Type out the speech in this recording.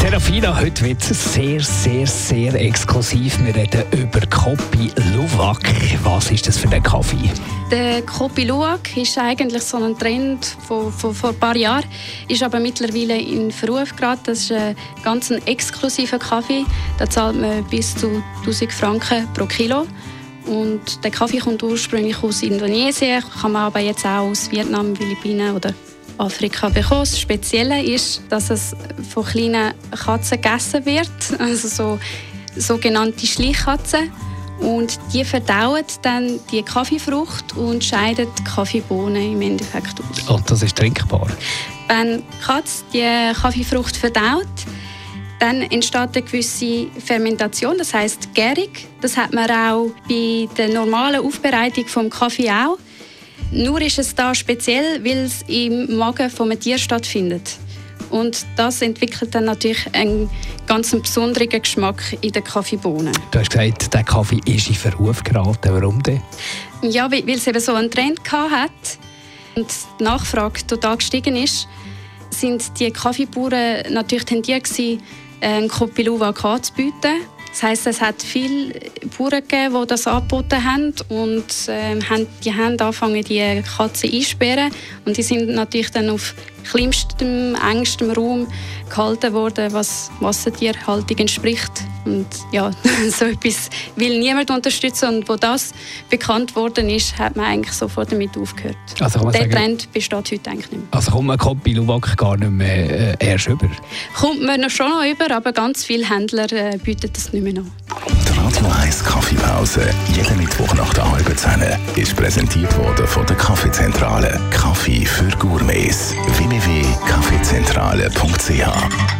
Serafina, heute wird sehr, sehr, sehr exklusiv. Wir reden über Kopi Luwak. Was ist das für ein Kaffee? Der Kopi Luwak ist eigentlich so ein Trend von, von vor ein paar Jahren, ist aber mittlerweile in Verruf geraten. Das ist ein ganz ein exklusiver Kaffee. Da zahlt man bis zu 1000 Franken pro Kilo. Und der Kaffee kommt ursprünglich aus Indonesien, kann man aber jetzt auch aus Vietnam, Philippinen oder Afrika bekommen. Das Spezielle ist, dass es von kleinen Katzen gegessen wird, also so sogenannte Schleichkatzen. Und die verdauen dann die Kaffeefrucht und scheiden die Kaffeebohnen im Endeffekt aus. Und das ist trinkbar? Wenn die Katze die Kaffeefrucht verdaut, dann entsteht eine gewisse Fermentation, das heißt Gärung. Das hat man auch bei der normalen Aufbereitung vom Kaffee auch. Nur ist es da speziell, weil es im Magen vom Tier stattfindet. Und das entwickelt dann natürlich einen ganz besonderen Geschmack in den Kaffeebohnen. Du hast gesagt, der Kaffee ist in Verruf geraten. Warum denn? Ja, weil es eben so einen Trend hat und die Nachfrage total gestiegen ist, sind die Kaffeebauern natürlich tendiert gewesen, einen Kopiluwa anzubieten das heisst, es hat viele Bauern gegeben, die das angeboten haben und äh, die haben angefangen, die Katzen einsperren und die sind natürlich dann auf kleinstem, engstem Raum gehalten worden, was Massentierhaltung entspricht. Und ja, so etwas will niemand unterstützen und wo das bekannt worden ist, hat man eigentlich sofort damit aufgehört. Also Der sagen, Trend besteht heute eigentlich nicht mehr. Also kommt man Kopi Luwak gar nicht mehr äh, erst über? Kommt man schon noch über, aber ganz viele Händler äh, bieten das nicht mehr an. Die Radio 1 Kaffeepause, jeden Mittwoch nach der halben Zehn, ist präsentiert worden von der Kaffeezentrale. Kaffee für Gourmets. www.kaffeezentrale.ch